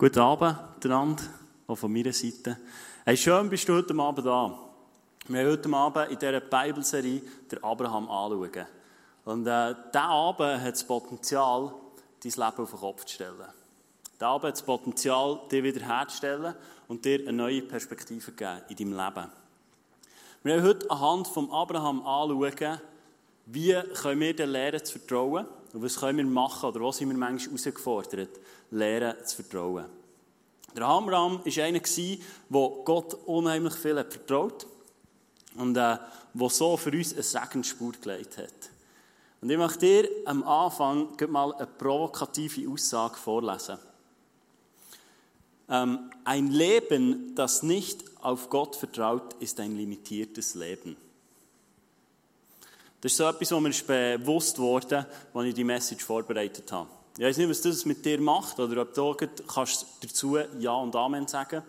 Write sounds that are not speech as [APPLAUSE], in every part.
Guten Abend, miteinander, auch von meiner Seite. Hey, schön bist du heute Abend da. Wir haben heute Abend in dieser Bibelserie den Abraham anschauen. Und äh, dieser Abend hat das Potenzial, dein Leben auf den Kopf zu stellen. Dieser Abend hat das Potenzial, dich wiederherzustellen und dir eine neue Perspektive zu geben in deinem Leben. Wir haben heute anhand von Abraham anschauen, wie können wir den Lehren zu vertrauen und was können wir machen oder wo sind wir manchmal herausgefordert, Lehren zu vertrauen. Der Abraham war einer, der Gott unheimlich viel vertraut und äh, der so für uns eine Segensspur gelegt hat. Und ich möchte dir am Anfang mal eine provokative Aussage vorlesen. Ähm, ein Leben, das nicht auf Gott vertraut, ist ein limitiertes Leben. Das ist so etwas, was mir bewusst wurde, als ich die Message vorbereitet habe. Ich weiß nicht, was das mit dir macht, oder ob du kannst dazu Ja und Amen sagen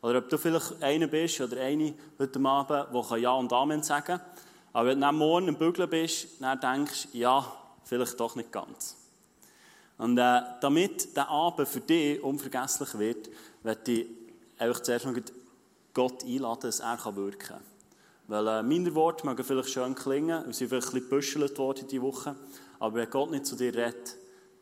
Oder ob du vielleicht einer bist oder eine heute Abend, der Ja und Amen sagen kann. Aber wenn du dann morgen im Bügeln bist, dann denkst du, ja, vielleicht doch nicht ganz. Und äh, damit der Abend für dich unvergesslich wird, werde ich einfach zuerst noch Gott einladen, dass er wirken. Weil äh, meine Worte mögen vielleicht schön klingen, und sind vielleicht ein bisschen gebüschelt worden diese Woche, aber wenn Gott nicht zu dir redet,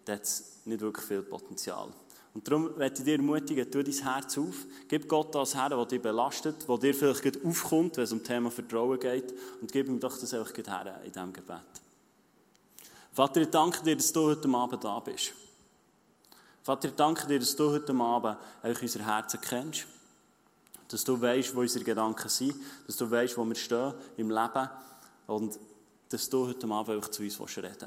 dann hat es nicht wirklich viel Potenzial. Und darum möchte ich dir ermutigen, tu dein Herz auf, gib Gott das her, was dich belastet, was dir vielleicht aufkommt, wenn es um das Thema Vertrauen geht, und gib ihm doch das einfach her in diesem Gebet. Vater, ich danke dir, dass du heute Abend da bist. Vater, ich danke dir, dass du heute Abend unser Herzen kennst dass du weißt, wo unsere Gedanken sind, dass du weißt, wo wir stehen im Leben und dass du heute Abend einfach zu uns reden willst.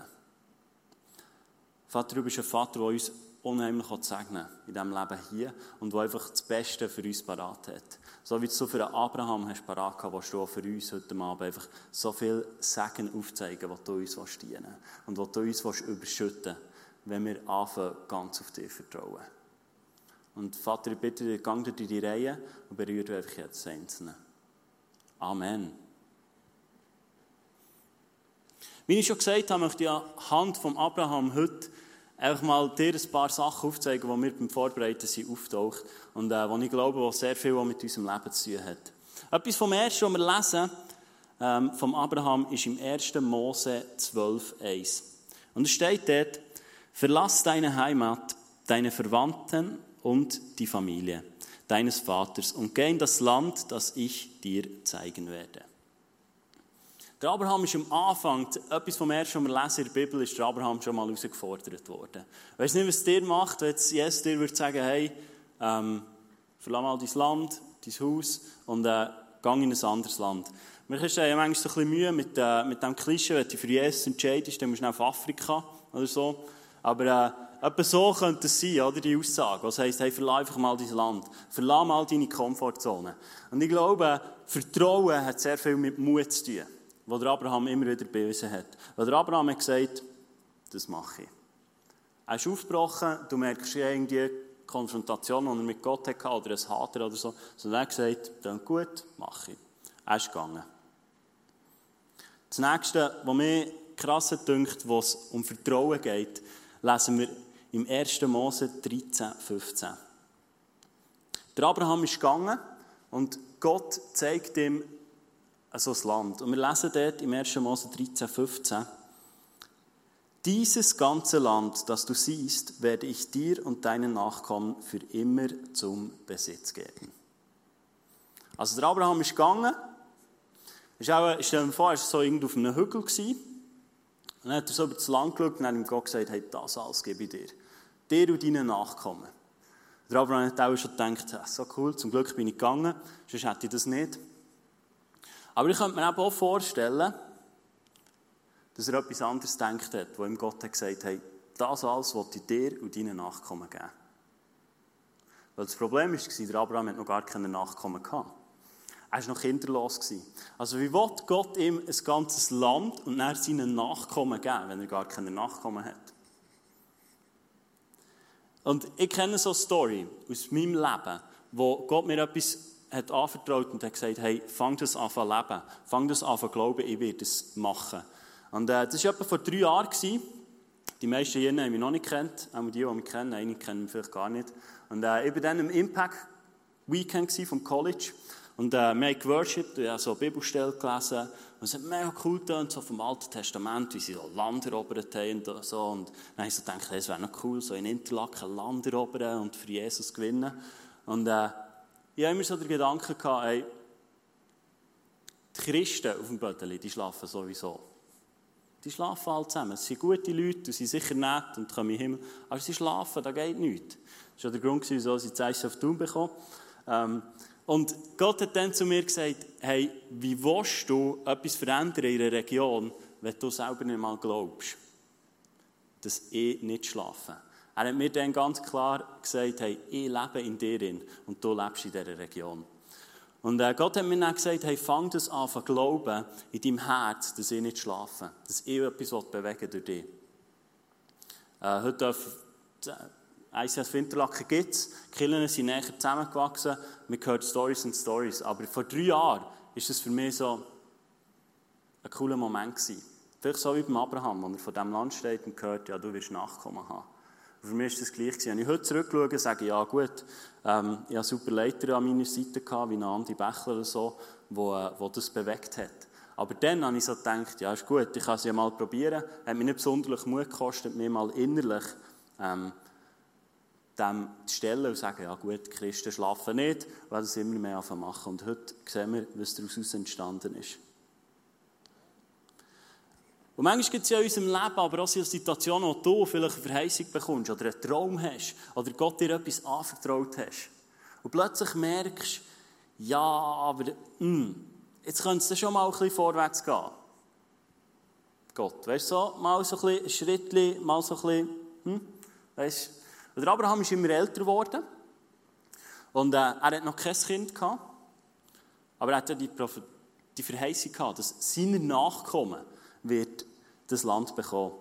Vater, du bist ein Vater, der uns unheimlich segnen in diesem Leben hier und der einfach das Beste für uns parat hat. So wie du für Abraham hast parat gehabt, willst du auch für uns heute Abend einfach so viel Segen aufzeigen, was du uns dienen willst und was du uns überschütten willst, wenn wir anfangen, ganz auf dich vertrauen. Und Vater, ich bitte dich, gang durch die Reihe und berühre einfach jetzt Einzelne. Amen. Wie ich schon gesagt habe, möchte ich anhand von Abraham heute einfach mal dir ein paar Sachen aufzeigen, die mir beim Vorbereiten sind, auftaucht und äh, ich glaube, die sehr viel mit unserem Leben zu tun hat. Etwas vom Ersten, was wir lesen, ähm, vom Abraham, ist im 1. Mose 12,1. Und es steht dort, verlass deine Heimat, deine Verwandten und die Familie deines Vaters und geh in das Land, das ich dir zeigen werde. Der Abraham ist am Anfang, etwas vom ersten, was wir lesen in der Bibel, ist der Abraham schon mal herausgefordert worden. Ich weiß nicht, was dir macht, wenn jetzt Jesus dir würde sagen, hey, ähm, verlass mal dein Land, dein Haus und äh, geh in ein anderes Land. Mir ist ja manchmal so ein bisschen Mühe mit, äh, mit dem Klischee, wenn du für Jesus entscheidest, dann musst du auf Afrika oder so. Aber äh, etwa so könnte es sein, oder, die Aussage. Das heisst, hey, verlass einfach mal dein Land. Verlass mal deine Komfortzone. Und ich glaube, Vertrauen hat sehr viel mit Mut zu tun, was der Abraham immer wieder bewiesen hat. Weil der Abraham hat gesagt, das mache ich. Er ist aufgebrochen, du merkst irgendwie Konfrontation, die er mit Gott hatte, oder ein Hater oder so. So er hat gesagt, dann gut, mache ich. Er ist gegangen. Das nächste, was mir krass dünkt, wo es um Vertrauen geht, lesen wir im 1. Mose 13, 15. Der Abraham ist gegangen und Gott zeigt ihm so das Land. Und wir lesen dort im 1. Mose 13, 15. Dieses ganze Land, das du siehst, werde ich dir und deinen Nachkommen für immer zum Besitz geben. Also der Abraham ist gegangen. Ist auch, stell dir vor, er war so irgendwo auf einem Hügel. Gewesen. Und dann hat er so über das Land geschaut und hat ihm Gott gesagt, hey, das alles gebe ich dir. Dir und deinen Nachkommen. Der Abraham hat auch schon gedacht, ja, so cool, zum Glück bin ich gegangen, sonst hätte ich das nicht. Aber ich könnte mir auch vorstellen, dass er etwas anderes gedacht hat, wo ihm Gott hat gesagt hey, das alles wollte ich dir und deinen Nachkommen geben. Weil das Problem war, der Abraham hat noch gar keine Nachkommen gehabt. Er war noch kinderlos. Also wie will Gott ihm ein ganzes Land und dann seinen Nachkommen geben, wenn er gar keine Nachkommen hat? Und ich kenne so eine Story aus meinem Leben, wo Gott mir etwas hat anvertraut und hat gesagt, hey, fang das an zu leben, fang das an zu glauben, ich werde es machen. Und äh, das war etwa vor drei Jahren. Gewesen. die meisten hier haben mich noch nicht kennt, auch die, die mich kennen, einige kennen mich vielleicht gar nicht. Und äh, ich war dann im Impact Weekend vom College und äh, wir haben geworshipped, ich habe so Bibelstelle gelesen und es hat mega cool getan, so vom Alten Testament, wie sie so Land erobert haben und so. Und dann habe ich so gedacht, es wäre noch cool, so in Interlaken Land erobern und für Jesus gewinnen. Und äh, ich habe immer so den Gedanken gehabt, ey, die Christen auf dem Bötteli, die schlafen sowieso. Die schlafen alle zusammen. Es sind gute Leute, sie sind sicher nett und kommen den Himmel. Aber sie schlafen, da geht nichts. Das war der Grund, wieso sie Zeichen auf Tun bekommen. Ähm, und Gott hat dann zu mir gesagt, hey, wie willst du etwas verändern in einer Region, wenn du selber nicht mal glaubst, dass ich nicht schlafe? Er hat mir dann ganz klar gesagt, hey, ich lebe in dir und du lebst in dieser Region. Und äh, Gott hat mir dann gesagt, hey, fang das an zu glauben in deinem Herz, dass ich nicht schlafe, dass ich etwas bewegen durch dich. Äh, heute darf ICS Winterlaken gibt es. Die Kirchen sind näher zusammengewachsen. Man hört Stories und Stories. Aber vor drei Jahren war es für mich so ein cooler Moment gewesen. Vielleicht so wie beim Abraham, wo er von diesem Land steht und hört, ja, du wirst Nachkommen haben. Für mich ist das gleich gewesen. Wenn ich heute zurückschaue, sage ja gut, ähm, ich hatte super Leiter an meiner Seite, gehabt, wie Andi Bächler oder so, wo, äh, wo das bewegt hat. Aber dann habe ich so gedacht, ja, ist gut, ich kann es ja mal probieren. Hat mir nicht besonders Mut gekostet, mir mal innerlich ähm, dem zu stellen und zu sagen, ja gut, die Christen schlafen nicht, weil das immer mehr machen. Und heute sehen wir, was daraus entstanden ist. Und manchmal gibt es ja in unserem Leben aber auch Situationen, wo du vielleicht eine Verheißung bekommst oder einen Traum hast oder Gott dir etwas anvertraut hast. Und plötzlich merkst du, ja, aber mh, hm, jetzt könnte es schon mal ein bisschen vorwärts gehen. Gott, weißt du, so, mal so ein bisschen Schrittchen, mal so ein bisschen, hm, weißt du, der Abraham ist immer älter geworden. Und äh, er hat noch kein Kind gehabt. Aber er hatte die, die Verheißung gehabt, dass seine Nachkommen wird das Land bekommen.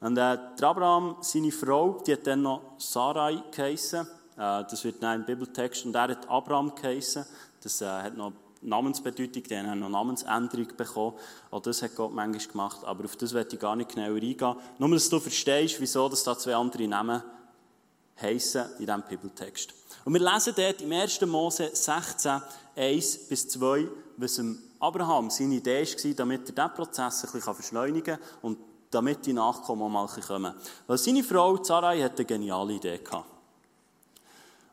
Und äh, der Abraham, seine Frau, die hat dann noch Sarai geheissen. Äh, das wird dann im Bibeltext. Und er hat Abraham geheissen. Das äh, hat noch Namensbedeutung, die haben noch Namensänderung bekommen. Auch das hat Gott manchmal gemacht, aber auf das werde ich gar nicht genauer eingehen. Nur, dass du verstehst, wieso dass da zwei andere Namen heissen in diesem Bibeltext. Und wir lesen dort im 1. Mose 16, 1 bis 2, was Abraham seine Idee war, damit er diesen Prozess ein bisschen beschleunigen kann und damit die Nachkommen mal kommen. Weil seine Frau Sarai hatte eine geniale Idee gehabt.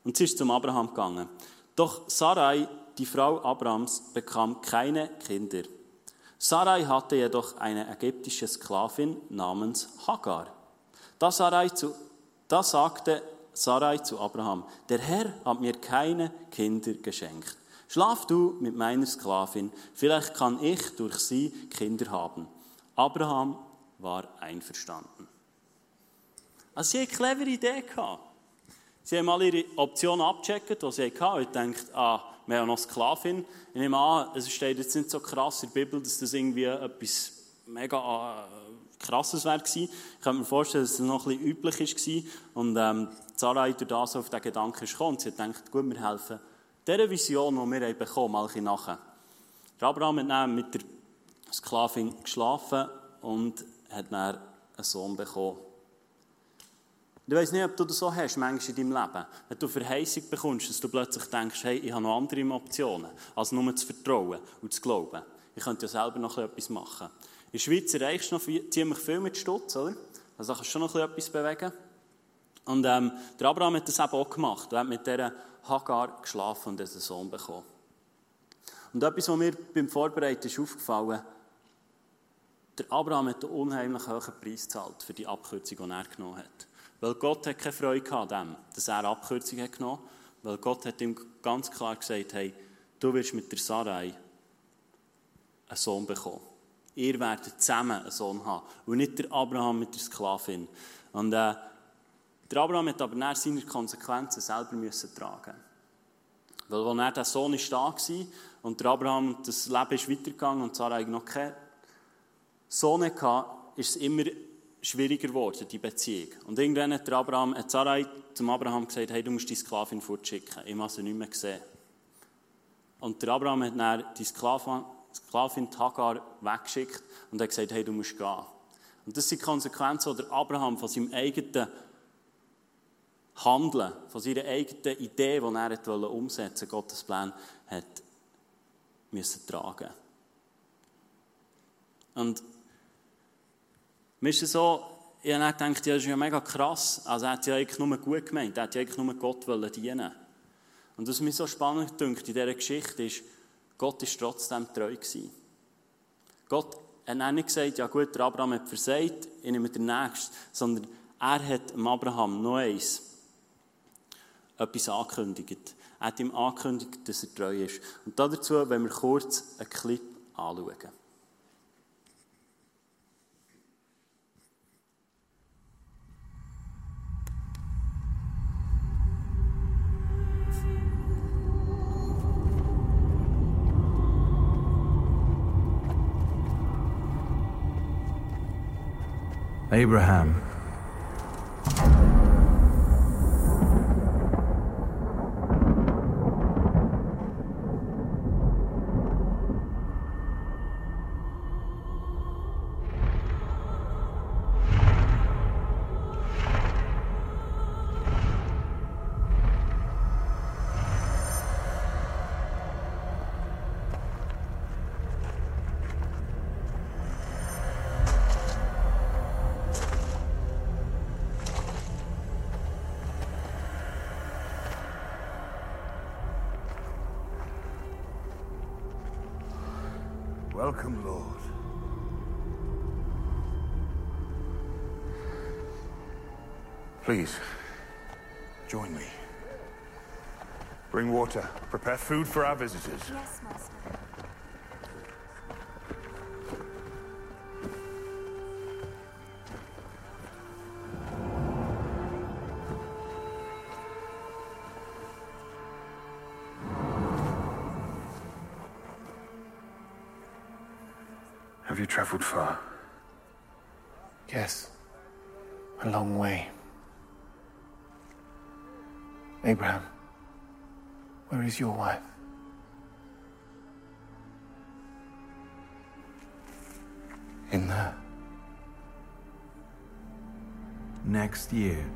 Und sie ist zum Abraham gegangen. Doch Sarai die Frau Abrams bekam keine Kinder. Sarai hatte jedoch eine ägyptische Sklavin namens Hagar. Da, Sarai zu, da sagte Sarai zu Abraham, der Herr hat mir keine Kinder geschenkt. Schlaf du mit meiner Sklavin, vielleicht kann ich durch sie Kinder haben. Abraham war einverstanden. Also sie eine clevere Idee. Sie haben alle ihre Optionen abgecheckt, die sie hatten, und gedacht, ah, wir haben noch Sklavin. Ich nehme an, es steht jetzt nicht so krass in der Bibel, dass das irgendwie etwas mega äh, krasses wäre Ich kann mir vorstellen, dass es noch ein bisschen üblich war. Und ähm, Sarai durch das auf den Gedanken gekommen. Und sie hat gedacht, gut, wir helfen dieser Vision, die wir bekommen haben, mal ein nachher. Abraham hat dann mit der Sklavin geschlafen und hat dann einen Sohn bekommen. Ich weiß nicht, ob du das so hast, manchmal in deinem Leben. Wenn du Verheißung bekommst, dass du plötzlich denkst, hey, ich habe noch andere Optionen, als nur zu vertrauen und zu glauben. Ich könnte ja selber noch etwas machen. In der Schweiz erreichst du noch ziemlich viel mit Stutz, oder? Also da kannst du schon noch etwas bewegen. Und ähm, der Abraham hat das eben auch gemacht. Er hat mit dieser Hagar geschlafen und einen Sohn bekommen. Und etwas, was mir beim Vorbereiten ist aufgefallen, der Abraham hat einen unheimlich hohen Preis gezahlt für die Abkürzung, die er genommen hat. Weil Gott hat keine Freude an dem, dass er Abkürzung hat genommen Weil Gott hat ihm ganz klar gesagt, hey, du wirst mit der Sarai einen Sohn bekommen. Ihr werdet zusammen einen Sohn haben. Und nicht der Abraham mit der Sklavin. Und äh, der Abraham hat aber nach seine Konsequenzen selber müssen tragen Weil als er der Sohn ist da war und der Abraham, das Leben ist weitergegangen und Sarah noch keinen Sohn hatte, ist es immer schwieriger geworden, die Beziehung. Und irgendwann hat, der Abraham, hat Sarai zum Abraham gesagt, hey, du musst die Sklavin fortschicken. Ich habe sie nicht mehr gesehen. Und der Abraham hat dann die Sklavin, Sklavin Hagar weggeschickt und hat gesagt, hey, du musst gehen. Und das sind die Konsequenzen, die Abraham von seinem eigenen Handeln, von seiner eigenen Idee, die er umsetzen wollte, Gottes Plan, hat müssen tragen. Und mir ist so, ich habe gedacht, ja, das ist ja mega krass. Also er hat ja eigentlich nur gut gemeint, er hat ja eigentlich nur Gott dienen Und was mich so spannend dünkt in dieser Geschichte ist, Gott ist trotzdem treu gewesen. Gott hat nicht gesagt, ja gut, der Abraham hat versagt, ich nehme den Nächsten, sondern er hat dem Abraham noch eins, etwas angekündigt. Er hat ihm angekündigt, dass er treu ist. Und dazu wenn wir kurz einen Clip anschauen. Abraham Welcome, Lord. Please, join me. Bring water. Prepare food for our visitors. Yes, Master. Have you traveled far? Yes. A long way. Abraham, where is your wife? In there. Next year,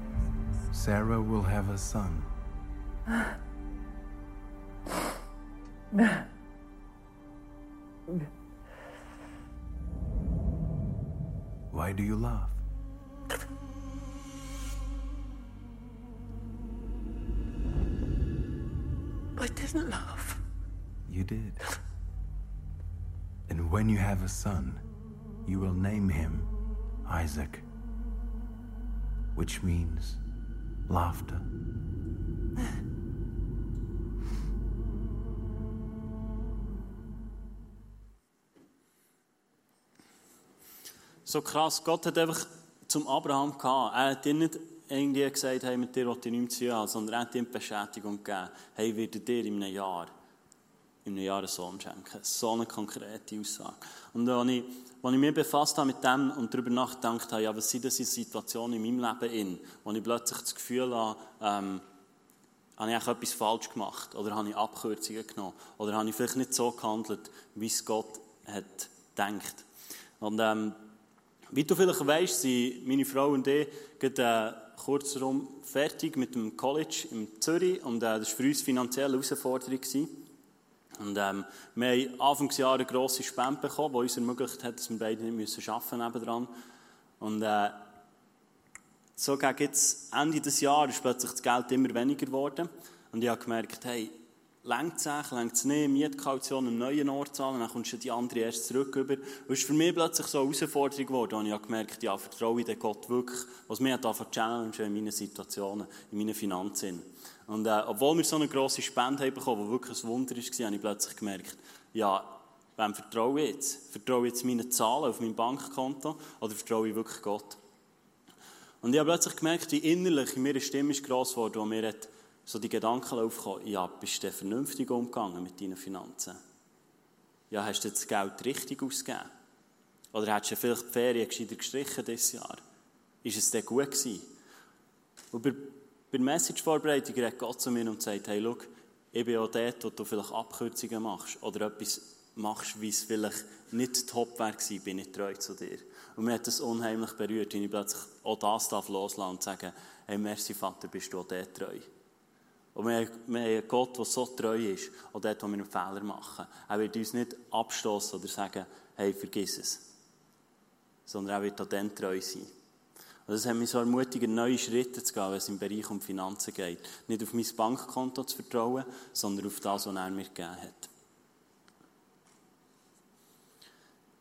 Sarah will have a son. [GASPS] [GASPS] [LAUGHS] [LAUGHS] Why do you laugh? I didn't laugh. You did. And when you have a son, you will name him Isaac, which means laughter. So krass, Gott hat einfach zum Abraham gehabt. Er hat ihm nicht irgendwie gesagt, hey, mit dir will ich nichts zu haben, sondern er hat ihm Beschädigung gegeben. Hey, werde dir in einem Jahr, in einem Jahr einen Sohn schenken. So eine konkrete Aussage. Und als ich, als ich mich befasst habe mit dem und darüber nachgedacht habe, ja, was sind das für Situationen in meinem Leben, in, wo ich plötzlich das Gefühl habe, ähm, habe ich etwas falsch gemacht? Oder habe ich Abkürzungen genommen? Oder habe ich vielleicht nicht so gehandelt, wie es Gott hat gedacht? Und ähm, wie du vielleicht weißt, sind meine Frau und ich gerade, äh, kurz herum fertig mit dem College in Zürich und äh, das war für uns eine Herausforderung. Gewesen. Und ähm, wir haben Anfangsjahr eine grosse Spende bekommen, die uns ermöglicht hat, dass wir beide nicht müssen arbeiten nebendran. Und äh, so gegen jetzt Ende des Jahres ist plötzlich das Geld immer weniger geworden. Und ich habe gemerkt, hey, längt es eigentlich, längt es nicht, Mietkaution am neuen Ort zahlen, dann kommst du die andere erst zurück über. Es ist für mich plötzlich so eine Herausforderung geworden, und ich habe gemerkt, ja, vertraue ich den Gott wirklich, was mir da für Challenges in meinen Situationen, in meinen Finanzen. Und äh, obwohl wir so eine grosse Spende haben bekommen, die wirklich ein Wunder war, habe ich plötzlich gemerkt, ja, wem vertraue ich jetzt? Vertraue ich jetzt meinen Zahlen auf meinem Bankkonto oder vertraue ich wirklich Gott? Und ich habe plötzlich gemerkt, wie innerlich in mir eine Stimme ist gross geworden, die mir hat so die Gedanken aufkommen, ja, bist du vernünftig umgegangen mit deinen Finanzen? Ja, hast du das Geld richtig ausgegeben? Oder hättest du vielleicht die Ferien gescheiter gestrichen dieses Jahr? Ist es denn gut gewesen? Und bei, bei der Message-Vorbereitung redet Gott zu mir und sagt, hey, schau, ich bin auch dort, wo du vielleicht Abkürzungen machst oder etwas machst, wie es vielleicht nicht top wäre bin ich treu zu dir. Und mir hat das unheimlich berührt, wenn ich plötzlich auch das darf loslassen und sagen, hey, merci Vater, bist du auch der treu. Und wir, haben einen Gott, der so treu ist, auch dort, wo wir einen Fehler machen. Er wird uns nicht abstoßen oder sagen, hey, vergiss es. Sondern er wird auch dann treu sein. Und das hat mich so ermutigt, neue Schritte zu gehen, wenn es im Bereich um Finanzen geht. Nicht auf mein Bankkonto zu vertrauen, sondern auf das, was er mir gegeben hat.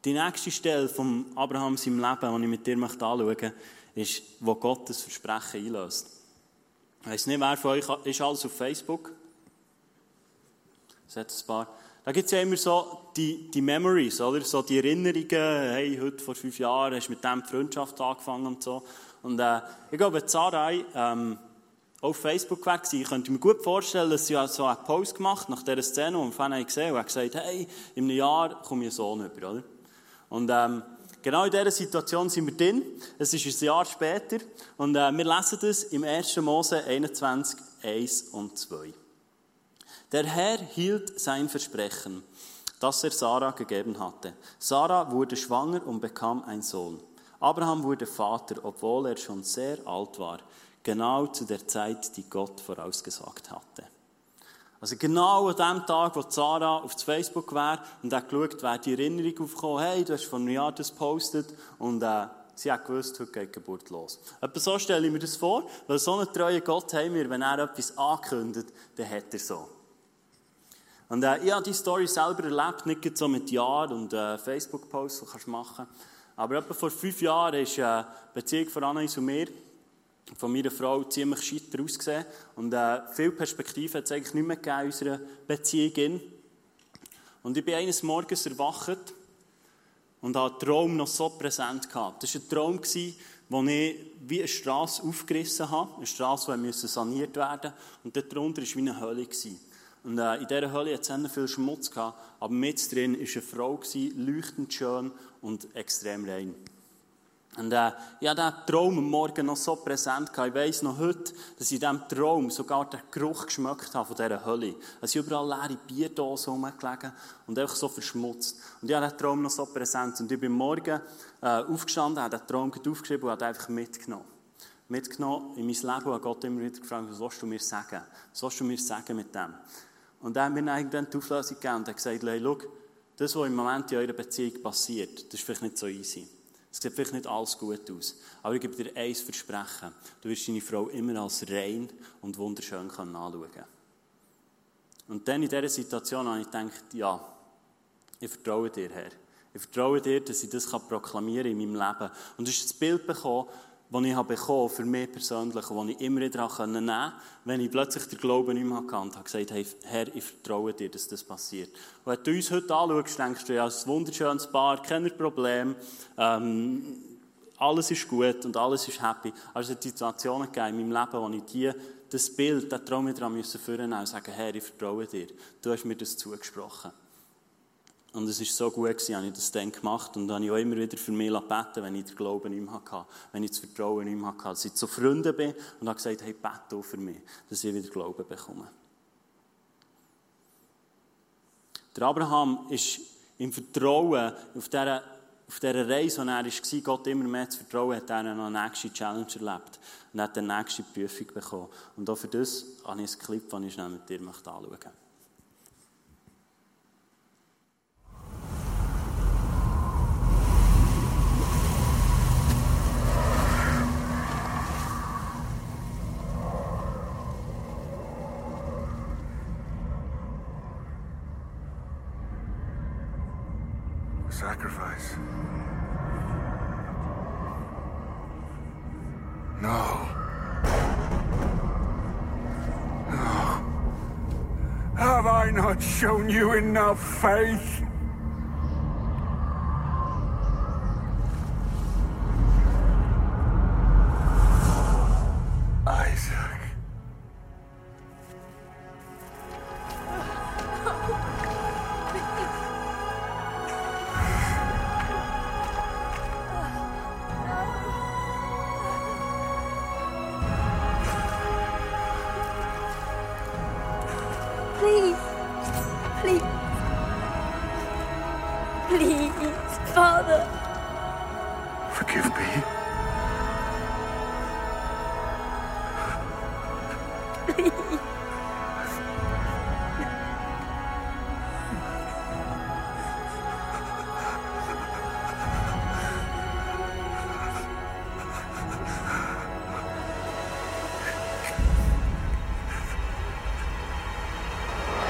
Die nächste Stelle von Abraham seinem Leben, die ich mit dir anschauen möchte, ist, wo Gott das Versprechen einlöst. Ich weiss nicht, wer von euch ist alles auf Facebook? Es ein paar. Da gibt es ja immer so die, die Memories, oder? So die Erinnerungen, hey, heute vor fünf Jahren hast du mit dem die Freundschaft angefangen und so. Und äh, ich glaube, Sarai ähm, auf Facebook war, ich könnte mir gut vorstellen, dass sie so einen Post gemacht nach dieser Szene, und Fan gesehen und hat gesagt, hey, in einem Jahr komme ich einen Sohn über, oder? Und ähm, genau in dieser Situation sind wir drin. Es ist ein Jahr später und äh, wir lesen das im 1. Mose 21, 1 und 2. Der Herr hielt sein Versprechen, das er Sarah gegeben hatte. Sarah wurde schwanger und bekam einen Sohn. Abraham wurde Vater, obwohl er schon sehr alt war, genau zu der Zeit, die Gott vorausgesagt hatte. Also genau an dem Tag, wo Sarah auf Facebook war und hat geschaut, wäre die Erinnerung aufgekommen, hey, du hast vor einem Jahr das gepostet und äh, sie hat gewusst, heute geht die Geburt los. Etwa so stelle ich mir das vor, weil so einen treuen Gott haben wir, wenn er etwas ankündigt, dann hat er so. Und äh, ich habe die Story selber erlebt, nicht so mit Jahren und äh, Facebook-Posts, die kannst du machen. Aber etwa vor fünf Jahren ist äh, Beziehung von Anais und mir von meiner Frau ziemlich scheiter ausgesehen. Und äh, viel Perspektive hat es eigentlich nicht mehr gegeben in unserer Beziehung. Und ich bin eines Morgens erwacht und habe den Traum noch so präsent gehabt. Das war ein Traum, wo ich wie eine Straße aufgerissen habe. Eine Straße, die saniert werden musste. Und darunter war wie eine Hölle. Und äh, in dieser Hölle hat es viel Schmutz gehabt, aber mit drin war eine Frau, leuchtend schön und extrem rein. Und äh, ich hatte diesen Traum am Morgen noch so präsent. Gehabt. Ich weiss noch heute, dass ich in diesem Traum sogar den Geruch geschmeckt habe von dieser Hölle. Es sind überall leere Bierdosen rumgelegen und einfach so verschmutzt. Und ich habe diesen Traum noch so präsent. Und ich bin morgen äh, aufgestanden, habe den Traum aufgeschrieben und habe einfach mitgenommen. Mitgenommen in mein Leben und habe Gott immer wieder gefragt, was willst du mir sagen? Was willst du mir sagen mit dem? Und er hat mir dann die Auflösung gegeben und hat gesagt, hey, schau, das, was im Moment in eurer Beziehung passiert, das ist vielleicht nicht so easy. Es sieht vielleicht nicht alles gut aus. Aber ich gebe dir eins Versprechen. Du wirst deine Frau immer als rein und wunderschön anschauen können. Und dann in dieser Situation habe ich gedacht, ja, ich vertraue dir, Herr. Ich vertraue dir, dass ich das proklamieren kann in meinem Leben. Und du hast das Bild bekommen, das ich habe bekommen für mich persönlich und das ich immer wieder nehmen konnte, wenn ich plötzlich den Glauben nicht mehr hatte und habe gesagt, hey, Herr, ich vertraue dir, dass das passiert. Und wenn du uns heute anschaust, denkst du, ja, ist ein wunderschönes Paar, kein Problem, ähm, alles ist gut und alles ist happy. Also es hat Situationen gegeben in meinem Leben, wo ich die, das Bild, den Traum wieder führen und sagen, Herr, ich vertraue dir. Du hast mir das zugesprochen. Und es war so gut, habe ich das dann gemacht. Und dann habe ich auch immer wieder für mich beten, wenn ich den Glauben nicht mehr hatte, wenn ich das Vertrauen nicht mehr hatte. Dass ich zu Freunden bin und habe gesagt, hey, bete auch für mich, dass ich wieder Glauben bekomme. Der Abraham ist im Vertrauen auf dieser, auf dieser Reise, die er war, Gott immer mehr zu vertrauen, hat er noch eine nächste Challenge erlebt und hat eine nächste Prüfung bekommen. Und auch für das habe ich ein Clip, das ich schnell mit dir anschauen möchte. Sacrifice. No. No. Have I not shown you enough faith? Forgive me.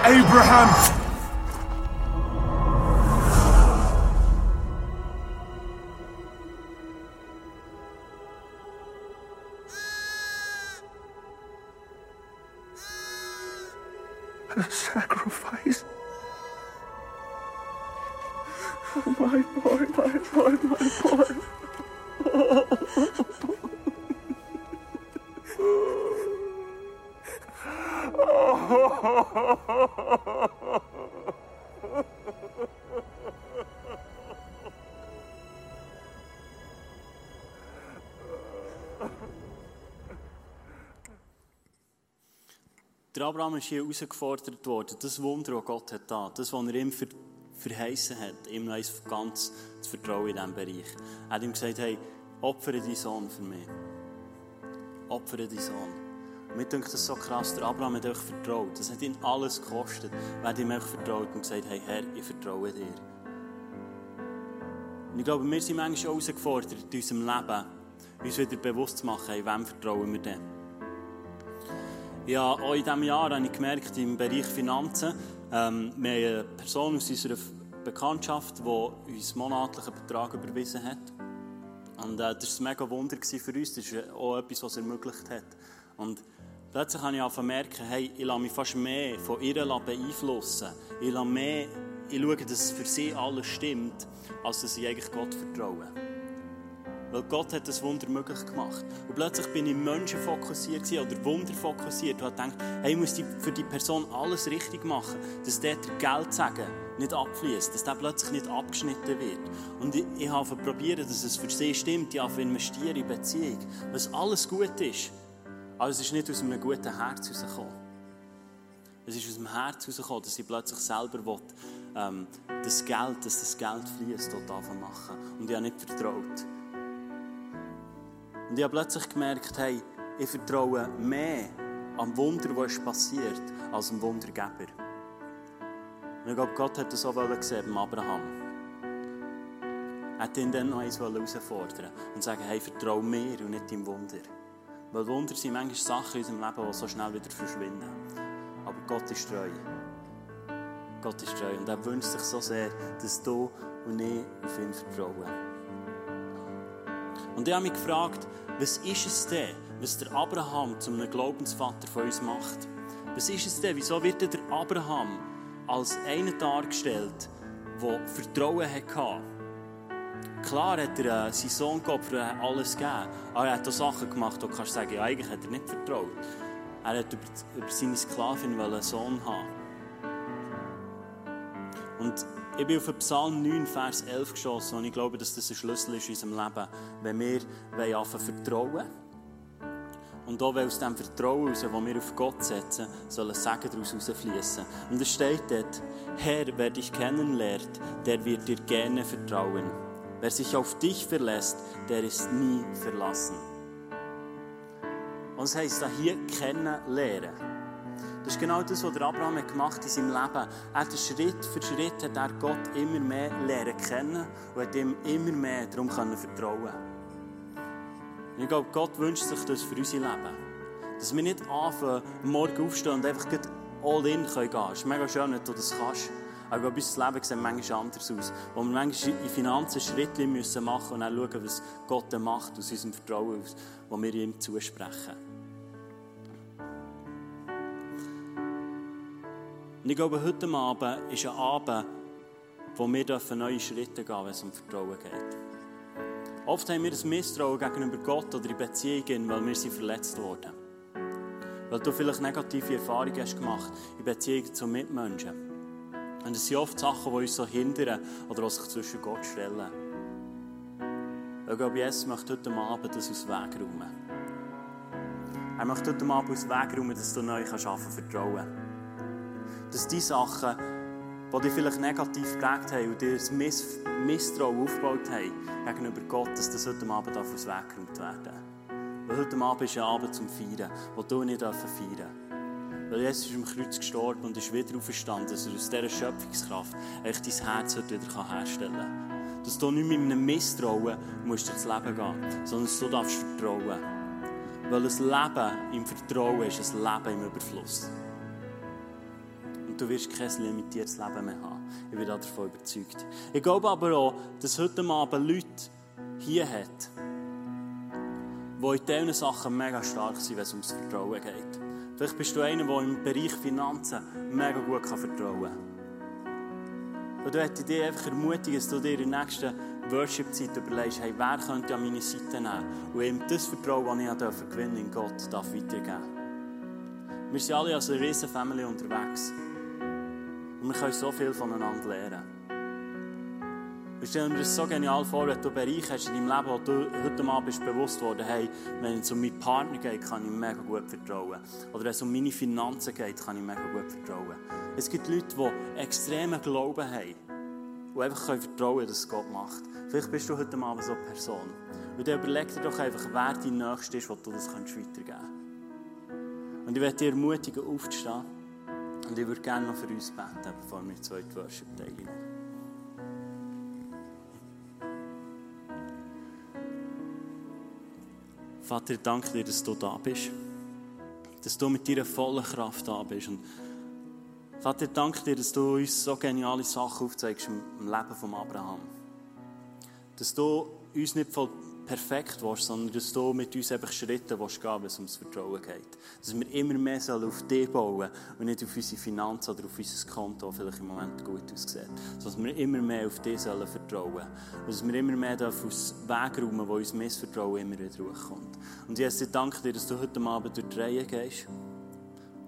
Abraham! Der [LAUGHS] Abraham ist hier herausgefordert worden, das Wunder, das Gott hat da, das, was er ihm ver verheißen hat, ihm noch ganz zu vertrauen in diesem Bereich. Er hat ihm gesagt, hey, opfere deinen Sohn für mich. Opfere deinen Sohn. Mir denkt das so krass, der Abraham hat euch vertraut. Das hat ihn alles gekostet. Hat ihm euch vertraut und gesagt, hey Herr, ich vertraue dir. Und ich glaube, wir sind manchmal herausgefordert in unserem Leben, uns wieder bewusst zu machen, wem vertrauen wir denn? Ja, auch in diesem Jahr habe ich gemerkt, im Bereich Finanzen, ähm, wir haben eine Person aus unserer Bekanntschaft, die uns monatlichen Betrag überwiesen hat. Und äh, das war ein mega Wunder für uns. Das ist auch etwas, was ermöglicht hat. Und plötzlich habe ich angefangen merken, hey, ich lasse mich fast mehr von ihr beeinflussen. Ich, lasse mehr, ich schaue, dass für sie alles stimmt, als dass ich eigentlich Gott vertraue. Weil Gott hat das Wunder möglich gemacht. Und plötzlich bin ich Menschen fokussiert oder Wunder fokussiert und habe gedacht, hey, ich muss für die Person alles richtig machen, dass der Geld sagen nicht abfließt, dass der plötzlich nicht abgeschnitten wird. Und ich, ich habe probiert, dass es für sie stimmt. Ich habe investieren in Beziehung, was alles gut ist. Aber es ist nicht aus einem guten Herz herausgekommen. Es ist aus dem Herz herausgekommen, dass ich plötzlich selber will, ähm, das Geld, dass das Geld fließt, dort machen. Und ich habe nicht vertraut. Und ich habe plötzlich gemerkt, hey, ich vertraue mehr am Wunder, das passiert, als am Wundergeber. Und ich glaube, Gott hat das auch gesehen beim Abraham. Er hat ihn dann noch eins herausfordern und sagen, hey, vertraue mir und nicht deinem Wunder. Weil Wunder sind manchmal Sachen in unserem Leben, die so schnell wieder verschwinden. Aber Gott ist treu. Gott ist treu. Und er wünscht sich so sehr, dass du und ich auf ihn vertrauen. Und ich habe mich gefragt, was ist es denn, was der Abraham zu einem Glaubensvater von uns macht? Was ist es denn? Wieso wird der Abraham als einer dargestellt, der Vertrauen hatte? Klar hat er äh, seinen Sohn geopfert, alles gegeben. Aber er hat auch Sachen gemacht, wo du kannst sagen, ja, eigentlich hat er nicht vertraut. Er hat über, über seine Sklavin einen Sohn haben. Und ich bin auf Psalm 9, Vers 11 geschossen und ich glaube, dass das ein Schlüssel ist in unserem Leben, wenn wir anfangen vertrauen und auch aus dem Vertrauen, das wir auf Gott setzen, soll ein Segen daraus herausfließen. Und es steht dort, Herr, wer dich kennenlernt, der wird dir gerne vertrauen. Wer sich auf dich verlässt, der ist nie verlassen. Und es heisst da hier kennenlernen. Das ist genau das, was Abraham gemacht hat in seinem Leben. Er hat Schritt für Schritt hat er Gott immer mehr lernen kennen und hat ihm immer mehr darum können vertrauen. Und ich glaube, Gott wünscht sich das für unser Leben. Dass wir nicht anfangen, morgen aufstehen und einfach all in gehen können. Es ist mega schön, wenn du das kannst. Aber unser Leben sieht manchmal anders aus. Wo wir manchmal in Finanzen Schritte machen müssen und dann schauen, was Gott macht aus unserem Vertrauen, aus, das wir ihm zusprechen. Und ich glaube, heute Abend ist ein Abend, wo wir neue Schritte gehen dürfen, wenn es um Vertrauen geht. Oft haben wir ein Misstrauen gegenüber Gott oder in Beziehungen, weil wir sind verletzt wurden. Weil du vielleicht negative Erfahrungen hast gemacht in Beziehungen zu Mitmenschen. Und es sind oft Sachen, die uns so hindern oder sich zwischen Gott stellen. Ich glaube, Jesus möchte heute Abend das aus Weg räumen. Er möchte heute Abend aus Weg räumen, dass du neu anfangen kannst vertrauen dass die Sachen, die dich vielleicht negativ geprägt haben und dir ein Miss Misstrauen aufgebaut haben gegenüber Gott, dass das heute Abend aus Weg geräumt werden Weil heute Abend ist ein Abend zum Feiern, wo du nicht feiern darfst. Weil Jesus ist am Kreuz gestorben und ist wieder auferstanden, dass er aus dieser Schöpfungskraft echt dein Herz wieder herstellen kann. Dass du nicht mit einem Misstrauen musst durchs Leben gehen sondern dass du darfst vertrauen Weil ein Leben im Vertrauen ist ein Leben im Überfluss. Und du wirst kein limitiertes Leben mehr haben. Ich bin davon überzeugt. Ich glaube aber auch, dass heute Abend Leute hier hat, die in diesen Sachen mega stark sind, wenn es ums Vertrauen geht. Vielleicht bist du einer, der im Bereich Finanzen mega gut vertrauen kann. Und ich dich einfach ermutigen, dass du dir in der nächsten Worship-Zeit überlegst, hey, wer könnte an meine Seite nehmen und ihm das Vertrauen, das ich gewinnen in Gott darf weitergeben Wir sind alle als eine riesen Family unterwegs. Und wir können so viel voneinander lernen. Ich stelle mir das so genial vor, wenn du Bereich hast in deinem Leben, wo du heute Abend bist bewusst worden hey, wenn es um meinen Partner geht, kann ich mega gut vertrauen. Oder wenn es um meine Finanzen geht, kann ich mega gut vertrauen. Es gibt Leute, die extremen Glauben haben und einfach können vertrauen dass Gott macht. Vielleicht bist du heute Abend so eine Person. Und dann überleg dir doch einfach, wer dein Nächster ist, wo du das weitergeben kannst. Und ich werde dir ermutigen, aufzustehen. Und ich würde gerne noch für uns beten, bevor wir die zweite Worship Vater, ich danke dir, dass du da bist. Dass du mit deiner vollen Kraft da bist. Und Vater, ich danke dir, dass du uns so geniale Sachen aufzeigst im Leben von Abraham. Dass du uns nicht voll perfekt wirst, sondern dass du mit uns einfach Schritte willst gehen, wenn es ums Vertrauen geht. Dass wir immer mehr auf dich bauen und nicht auf unsere Finanzen oder auf unser Konto, das vielleicht im Moment gut aussieht. Dass wir immer mehr auf dich sollen vertrauen. Und dass wir immer mehr aus Weg räumen, wo uns Missvertrauen immer wieder hochkommt. Und Jesus, ich danke dir, dass du heute Abend durch die Reihe gehst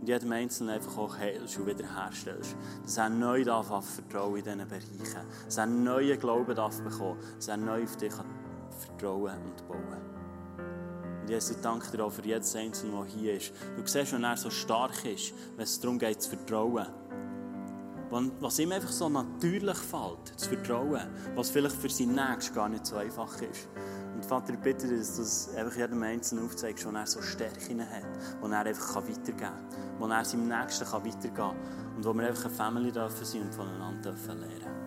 und jedem Einzelnen einfach auch heilst und wiederherstellst. Dass er neu darf vertrauen in diesen Bereichen. Dass er neuen Glauben darf bekommen. Dass er neu auf dich kann vertrauen und bauen. Und Jesus, ich danke dir auch für jedes Einzelne, der hier ist. Du siehst, wenn er so stark ist, wenn es darum geht, zu vertrauen. Was ihm einfach so natürlich fällt, zu vertrauen, was vielleicht für sein Nächsten gar nicht so einfach ist. Und Vater, ich bitte dir, dass du es einfach jedem Einzelnen aufzeigst, wo er so Stärken hat, wo er einfach weitergeben kann, wo er seinem Nächsten weitergehen kann und wo wir einfach eine Family dürfen sein und voneinander lernen dürfen.